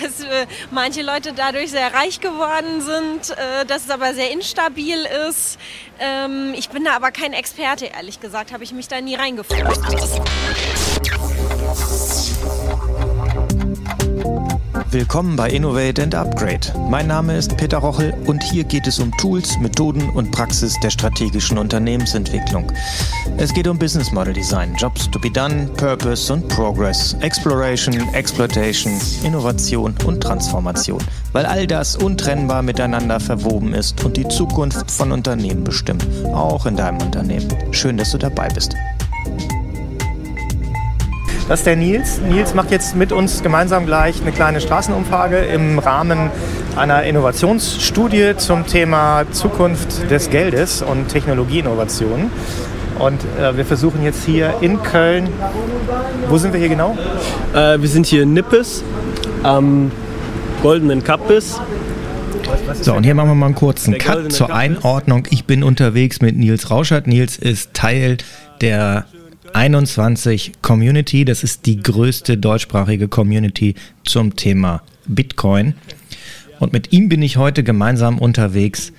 dass äh, manche Leute dadurch sehr reich geworden sind, äh, dass es aber sehr instabil ist. Ähm, ich bin da aber kein Experte, ehrlich gesagt, habe ich mich da nie reingefunden. Willkommen bei Innovate and Upgrade. Mein Name ist Peter Rochel und hier geht es um Tools, Methoden und Praxis der strategischen Unternehmensentwicklung. Es geht um Business Model Design, Jobs to be done, Purpose und Progress, Exploration, Exploitation, Innovation und Transformation, weil all das untrennbar miteinander verwoben ist und die Zukunft von Unternehmen bestimmt, auch in deinem Unternehmen. Schön, dass du dabei bist. Das ist der Nils. Nils macht jetzt mit uns gemeinsam gleich eine kleine Straßenumfrage im Rahmen einer Innovationsstudie zum Thema Zukunft des Geldes und Technologieinnovationen. Und äh, wir versuchen jetzt hier in Köln, wo sind wir hier genau? Äh, wir sind hier in Nippes am Goldenen Kappes. So, und hier machen wir mal einen kurzen Cut zur Einordnung. Ich bin unterwegs mit Nils Rauschert. Nils ist Teil der 21 Community. Das ist die größte deutschsprachige Community zum Thema Bitcoin. Und mit ihm bin ich heute gemeinsam unterwegs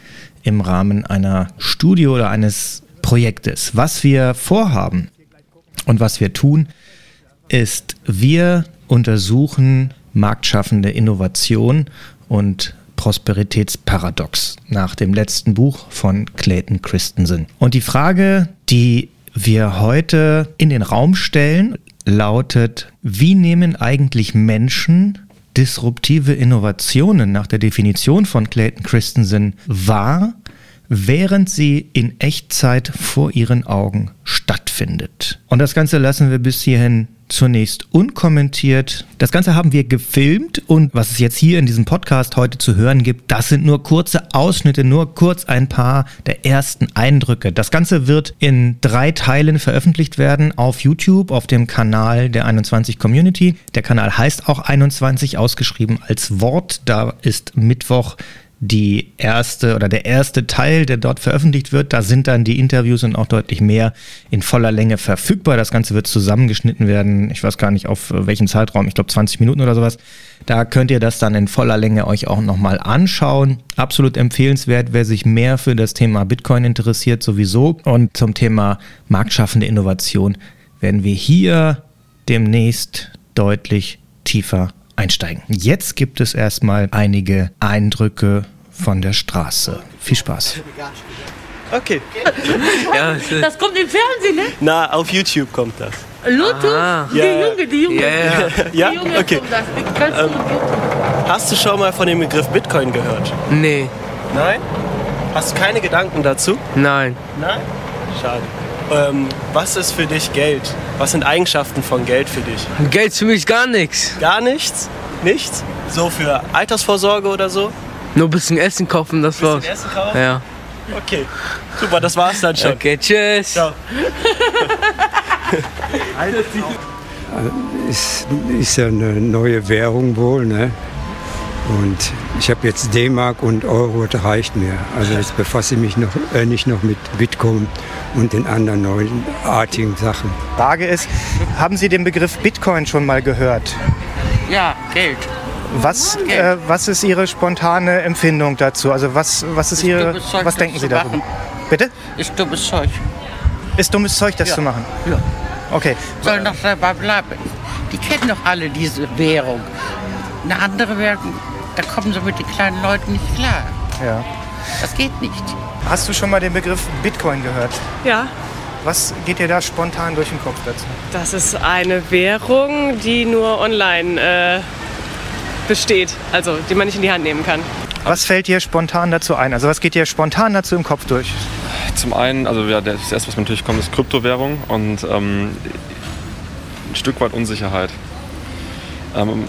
im Rahmen einer Studie oder eines Projektes. Was wir vorhaben und was wir tun, ist, wir untersuchen marktschaffende Innovation und Prosperitätsparadox nach dem letzten Buch von Clayton Christensen. Und die Frage, die wir heute in den Raum stellen, lautet, wie nehmen eigentlich Menschen disruptive Innovationen nach der Definition von Clayton Christensen wahr, während sie in Echtzeit vor ihren Augen stattfindet. Und das Ganze lassen wir bis hierhin zunächst unkommentiert. Das Ganze haben wir gefilmt und was es jetzt hier in diesem Podcast heute zu hören gibt, das sind nur kurze Ausschnitte, nur kurz ein paar der ersten Eindrücke. Das Ganze wird in drei Teilen veröffentlicht werden auf YouTube, auf dem Kanal der 21 Community. Der Kanal heißt auch 21 ausgeschrieben als Wort. Da ist Mittwoch die erste oder der erste Teil, der dort veröffentlicht wird. Da sind dann die Interviews und auch deutlich mehr in voller Länge verfügbar. Das Ganze wird zusammengeschnitten werden. Ich weiß gar nicht auf welchen Zeitraum. Ich glaube 20 Minuten oder sowas. Da könnt ihr das dann in voller Länge euch auch nochmal anschauen. Absolut empfehlenswert, wer sich mehr für das Thema Bitcoin interessiert sowieso. Und zum Thema marktschaffende Innovation werden wir hier demnächst deutlich tiefer einsteigen. Jetzt gibt es erstmal einige Eindrücke von der Straße. Viel Spaß. Okay. ja, das kommt im Fernsehen, ne? Na, auf YouTube kommt das. YouTube? Aha. Die ja. Junge, die Junge. Ja, ja. ja? Die Junge okay. kommt das. Ähm, hast du schon mal von dem Begriff Bitcoin gehört? Nee. Nein? Hast du keine Gedanken dazu? Nein. Nein? Schade. Ähm, was ist für dich Geld? Was sind Eigenschaften von Geld für dich? Geld für mich gar nichts. Gar nichts? Nichts? So für Altersvorsorge oder so? Nur ein bisschen Essen kaufen, das war's. Essen kaufen? Ja. Okay, super, das war's dann schon. Okay, tschüss. Ciao. ist, ist ja eine neue Währung wohl, ne? Und ich habe jetzt D-Mark und Euro, das reicht mir. Also jetzt befasse ich mich noch, äh, nicht noch mit Bitcoin und den anderen neuartigen Sachen. Frage ist, haben Sie den Begriff Bitcoin schon mal gehört? Ja, Geld. Was, äh, was ist Ihre spontane Empfindung dazu? Also was, was ist, Ist Ihre, was denken Sie darüber? machen. Bitte? Ist dummes Zeug. Ist dummes Zeug, das Ja. zu machen? Ja. Okay. Sollen doch dabei bleiben. Die kennen doch alle diese Währung. Eine andere Währung, da kommen sie mit den kleinen Leuten nicht klar. Ja. Das geht nicht. Hast du schon mal den Begriff Bitcoin gehört? Ja, Was geht dir da spontan durch den Kopf dazu? das ist eine Währung, die nur online äh, besteht, also die man nicht in die Hand nehmen kann. Was fällt dir spontan dazu ein? Also was geht dir spontan dazu im Kopf durch? Zum einen, also ja, das erste, was mir natürlich kommt, ist Kryptowährung und ähm, ein Stück weit Unsicherheit. Ähm,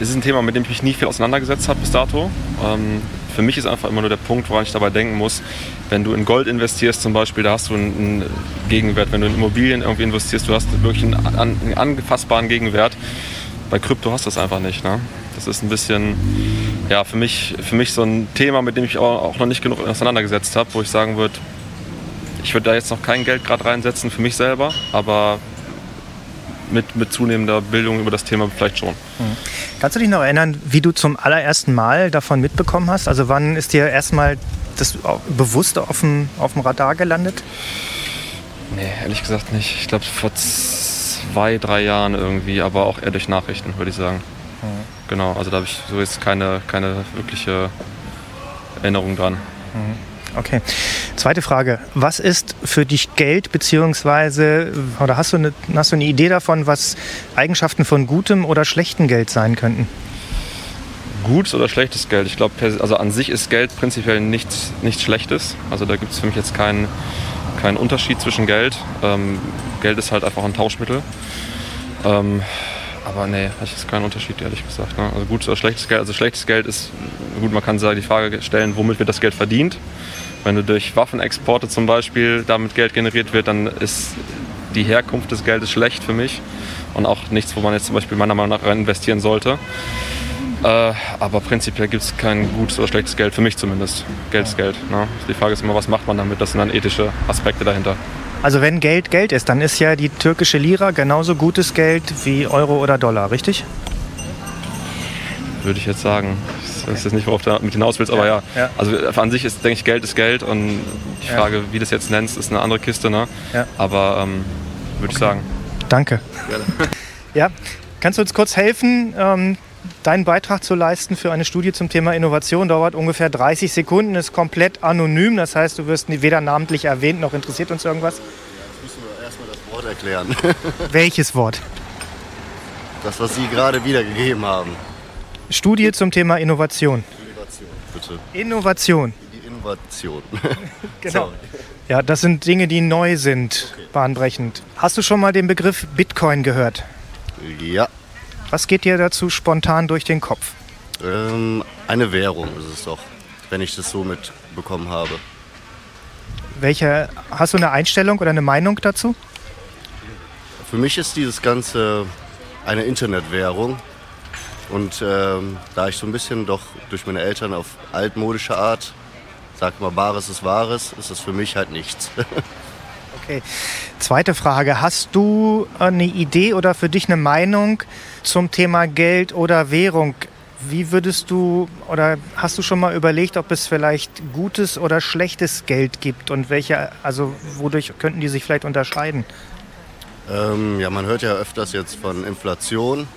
es ist ein Thema, mit dem ich mich nie viel auseinandergesetzt habe bis dato. Ähm, für mich ist einfach immer nur der Punkt, woran ich dabei denken muss, wenn du in Gold investierst zum Beispiel, da hast du einen, einen Gegenwert. Wenn du in Immobilien irgendwie investierst, du hast wirklich einen, einen angefassbaren Gegenwert. Bei Krypto hast du das einfach nicht. Ne? Das ist ein bisschen, ja, für mich, für mich so ein Thema, mit dem ich auch, noch nicht genug auseinandergesetzt habe, wo ich sagen würde, ich würde da jetzt noch kein Geld gerade reinsetzen für mich selber, aber mit, mit zunehmender Bildung über das Thema vielleicht schon. Mhm. Kannst du dich noch erinnern, wie du zum allerersten Mal davon mitbekommen hast? Also wann ist dir erstmal das bewusst auf dem, auf dem Radar gelandet? Nee, ehrlich gesagt nicht. Ich glaube vor zwei, drei Jahren irgendwie, aber auch eher durch Nachrichten, würde ich sagen. Mhm. Genau, also da habe ich so jetzt keine, keine wirkliche Erinnerung dran. Mhm. Okay. Zweite Frage. Was ist für dich Geld, beziehungsweise, oder hast du, eine, hast du eine Idee davon, was Eigenschaften von gutem oder schlechtem Geld sein könnten? Gutes oder schlechtes Geld? Ich glaube, also an sich ist Geld prinzipiell nichts, nichts Schlechtes. Also da gibt es für mich jetzt keinen, keinen Unterschied zwischen Geld. Ähm, Geld ist halt einfach ein Tauschmittel. Ähm, aber nee, das ist kein Unterschied, ehrlich gesagt. Ne? Also gutes oder schlechtes Geld. Also schlechtes Geld ist, gut, man kann die Frage stellen, womit wird das Geld verdient. Wenn du durch Waffenexporte zum Beispiel damit Geld generiert wird, dann ist die Herkunft des Geldes schlecht für mich und auch nichts, wo man jetzt zum Beispiel meiner Meinung nach rein investieren sollte. Äh, aber prinzipiell gibt es kein gutes oder schlechtes Geld, für mich zumindest. Geld ist Geld. Ne? Die Frage ist immer, was macht man damit? Das sind dann ethische Aspekte dahinter. Also wenn Geld Geld ist, dann ist ja die türkische Lira genauso gutes Geld wie Euro oder Dollar, richtig? Würde ich jetzt sagen. Ich weiß jetzt nicht, worauf du mit hinaus willst, aber ja. ja. Also an sich ist, denke ich, Geld ist Geld und die Frage, ja. wie du das jetzt nennst, ist eine andere Kiste. Ne? Ja. Aber ähm, würde okay. ich sagen. Danke. Gerne. Ja, kannst du uns kurz helfen, ähm, deinen Beitrag zu leisten für eine Studie zum Thema Innovation? Dauert ungefähr 30 Sekunden, ist komplett anonym. Das heißt, du wirst weder namentlich erwähnt, noch interessiert uns irgendwas. Ja, jetzt müssen wir erstmal das Wort erklären. Welches Wort? Das, was Sie gerade wiedergegeben haben. Studie zum Thema Innovation. Innovation, bitte. Innovation. Die Innovation. genau. Ja, das sind Dinge, die neu sind, okay. bahnbrechend. Hast du schon mal den Begriff Bitcoin gehört? Ja. Was geht dir dazu spontan durch den Kopf? Ähm, eine Währung ist es doch, wenn ich das so mitbekommen habe. Welche, hast du eine Einstellung oder eine Meinung dazu? Für mich ist dieses Ganze eine Internetwährung, und ähm, da ich so ein bisschen doch durch meine Eltern auf altmodische Art, sag mal, Bares ist Wahres, ist es für mich halt nichts. okay. Zweite Frage. Hast du eine Idee oder für dich eine Meinung zum Thema Geld oder Währung? Wie würdest du oder hast du schon mal überlegt, ob es vielleicht gutes oder schlechtes Geld gibt und welche, also wodurch könnten die sich vielleicht unterscheiden? Ähm, ja, man hört ja öfters jetzt von Inflation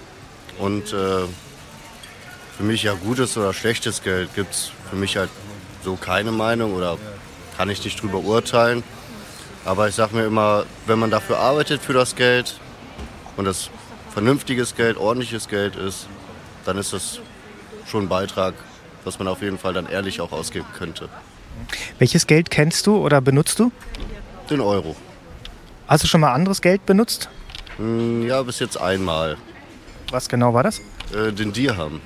und äh, für mich ja gutes oder schlechtes Geld gibt es für mich halt so keine Meinung oder kann ich nicht drüber urteilen. Aber ich sage mir immer, wenn man dafür arbeitet für das Geld und das vernünftiges Geld, ordentliches Geld ist, dann ist das schon ein Beitrag, was man auf jeden Fall dann ehrlich auch ausgeben könnte. Welches Geld kennst du oder benutzt du? Den Euro. Hast du schon mal anderes Geld benutzt? Hm, ja, bis jetzt einmal. Was genau war das? Äh, den Dirham.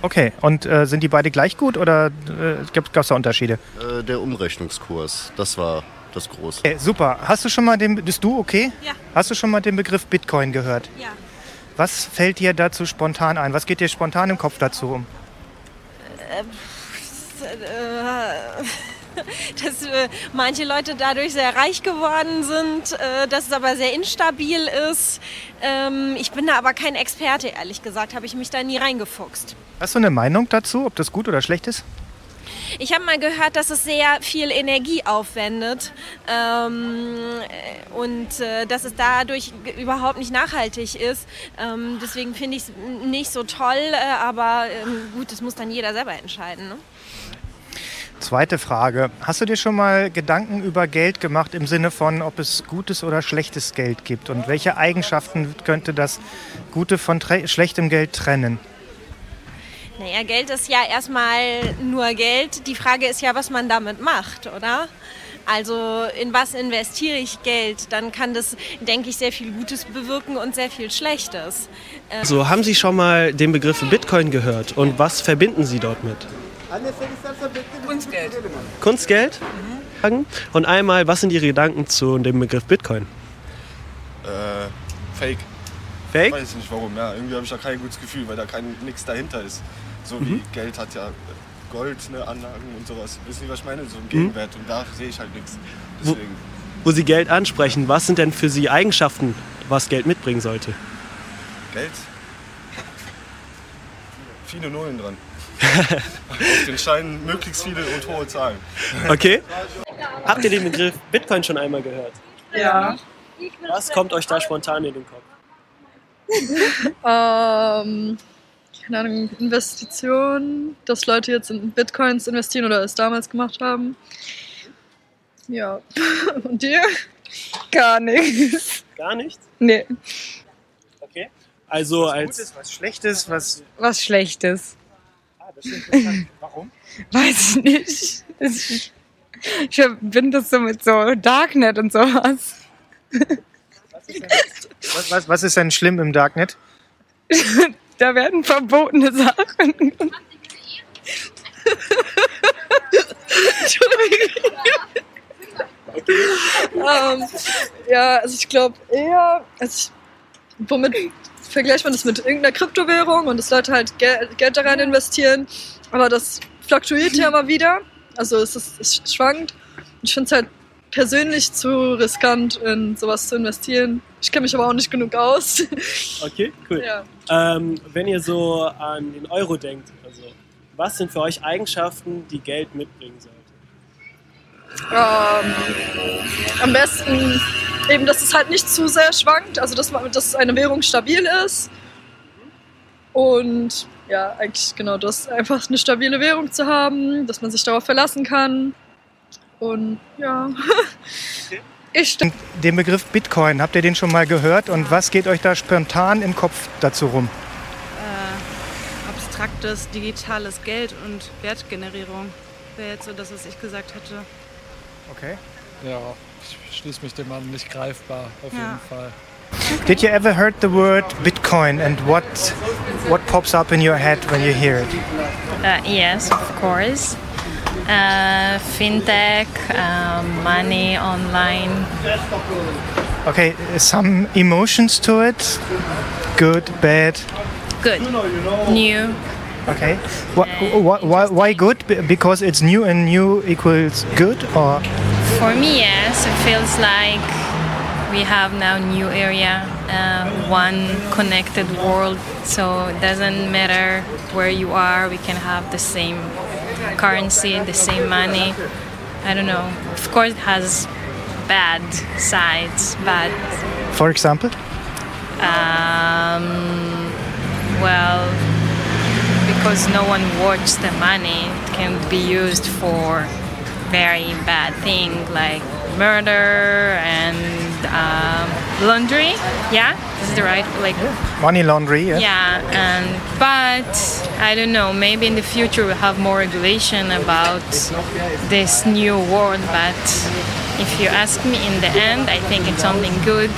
Okay, und äh, sind die beide gleich gut oder äh, gab es da Unterschiede? Äh, der Umrechnungskurs, das war das Große. Okay, super. Hast du schon mal den, bist du okay? Ja. Hast du schon mal den Begriff Bitcoin gehört? Ja. Was fällt dir dazu spontan ein? Was geht dir spontan im Kopf dazu um? Äh, dass äh, manche Leute dadurch sehr reich geworden sind, äh, dass es aber sehr instabil ist. Ähm, ich bin da aber kein Experte, ehrlich gesagt, habe ich mich da nie reingefuchst. Hast du eine Meinung dazu, ob das gut oder schlecht ist? Ich habe mal gehört, dass es sehr viel Energie aufwendet ähm, und äh, dass es dadurch überhaupt nicht nachhaltig ist. Ähm, deswegen finde ich es nicht so toll, äh, aber ähm, gut, das muss dann jeder selber entscheiden. Ne? Zweite Frage. Hast du dir schon mal Gedanken über Geld gemacht im Sinne von, ob es gutes oder schlechtes Geld gibt? Und welche Eigenschaften könnte das Gute von schlechtem Geld trennen? Naja, Geld ist ja erstmal nur Geld. Die Frage ist ja, was man damit macht, oder? Also in was investiere ich Geld? Dann kann das, denke ich, sehr viel Gutes bewirken und sehr viel Schlechtes. So, haben Sie schon mal den Begriff Bitcoin gehört und was verbinden Sie dort mit? Kunstgeld. Kunstgeld? Mhm. Und einmal, was sind Ihre Gedanken zu dem Begriff Bitcoin? Äh, Fake. Fake? Ich weiß nicht warum, ja. Irgendwie habe ich da kein gutes Gefühl, weil da kein nichts dahinter ist. So mhm. wie Geld hat ja Gold, ne, Anlagen und sowas. Wissen Sie, was ich meine? So ein mhm. Gegenwert. Mhm. Und da sehe ich halt nichts. Wo, wo, Sie Geld ansprechen, was sind denn für Sie Eigenschaften was Geld mitbringen sollte? Geld? Viele Nullen dran. Auf den Scheinen möglichst viele und hohe Zahlen. Okay. Habt ihr den Begriff Bitcoin schon einmal gehört? Ja. Was kommt euch da spontan in den Kopf? ähm, keine Ahnung, Investitionen, dass Leute jetzt in Bitcoins investieren oder es damals gemacht haben. Ja. Und dir? Gar nichts. Gar nichts? Nee. Okay. Also was als Gutes, was Schlechtes, was. Was Schlechtes. Ah, das ist interessant. Warum? Weiß ich nicht. Ich, ich verbinde das so mit so Darknet und sowas. Was, was, was ist denn schlimm im Darknet? da werden verbotene Sachen. Entschuldigung. ähm, ja, also ich glaube eher, also ich, womit vergleicht man das mit irgendeiner Kryptowährung und dass Leute halt Gel Geld da rein investieren, aber das fluktuiert ja immer wieder, also es, ist, es schwankt. Ich finde es halt persönlich zu riskant, in sowas zu investieren. Ich kenne mich aber auch nicht genug aus. Okay, cool. Ja. Ähm, wenn ihr so an den Euro denkt, also, was sind für euch Eigenschaften, die Geld mitbringen sollte? Ähm, am besten eben, dass es halt nicht zu sehr schwankt, also dass, man, dass eine Währung stabil ist. Und ja, eigentlich genau das, einfach eine stabile Währung zu haben, dass man sich darauf verlassen kann. Und ja. Ich Und den Begriff Bitcoin, habt ihr den schon mal gehört? Und was geht euch da spontan im Kopf dazu rum? Äh, abstraktes digitales Geld und Wertgenerierung wäre jetzt so das, was ich gesagt hätte. Okay. Ja, ich schließe mich dem an, nicht greifbar, auf Ja. jeden Fall. Did you ever heard the word Bitcoin and what what pops up in your head when you hear it? Uh, yes, of course. Uh, fintech, uh, money online. Okay, some emotions to it. Good, bad. Good. New. Okay. Why, why, why good? Because it's new and new equals good, or For me, yes, it feels like we have now new area, uh, one connected world. So it doesn't matter where you are, we can have the same currency, the same money. I don't know. Of course, it has bad sides, but for example? Um, well, because no one watches the money, it can be used for very bad things like murder and um, laundry. Yeah, is the right? Like Money laundry. Yeah. yeah, and but I don't know. Maybe in the future we'll have more regulation about this new world. But if you ask me, in the end, I think it's something good.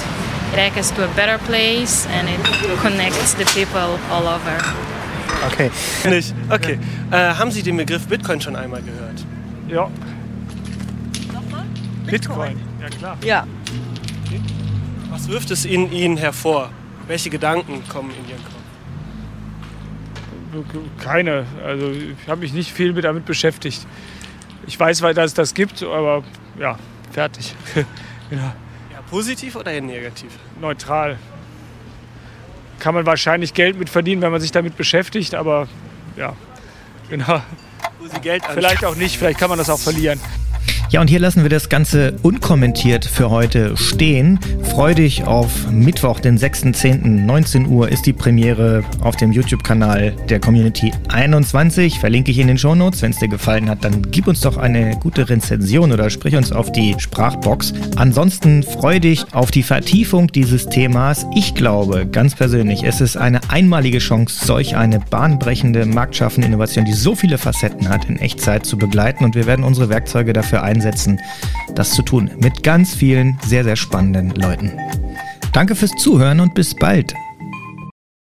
It takes us to a better place, and it connects the people all over. Okay. Nicht? Okay. Äh, haben Sie den Begriff Bitcoin schon einmal gehört? Ja. Bitcoin, ja klar. Ja. Was wirft es in Ihnen hervor? Welche Gedanken kommen in Ihren Kopf? Keine. Also ich habe mich nicht viel mit damit beschäftigt. Ich weiß, weil dass es das gibt, aber ja, fertig. genau. Ja, positiv oder eher negativ? Neutral. Kann man wahrscheinlich Geld mit verdienen, wenn man sich damit beschäftigt, aber ja, genau. Wo Sie Geld Vielleicht auch nicht, vielleicht kann man das auch verlieren. Ja, und hier lassen wir das Ganze unkommentiert für heute stehen. Freu dich auf Mittwoch, den 6.10. 19 Uhr ist die Premiere auf dem YouTube-Kanal der Community 21. Verlinke ich in den Shownotes. Wenn es dir gefallen hat, dann gib uns doch eine gute Rezension oder sprich uns auf die Sprachbox. Ansonsten freu dich auf die Vertiefung dieses Themas. Ich glaube, ganz persönlich, es ist eine einmalige Chance, solch eine bahnbrechende, marktschaffende Innovation, die so viele Facetten hat, in Echtzeit zu begleiten. Und wir werden unsere Werkzeuge dafür einsetzen, das zu tun. Mit ganz vielen sehr, sehr spannenden Leuten. Danke fürs Zuhören und bis bald.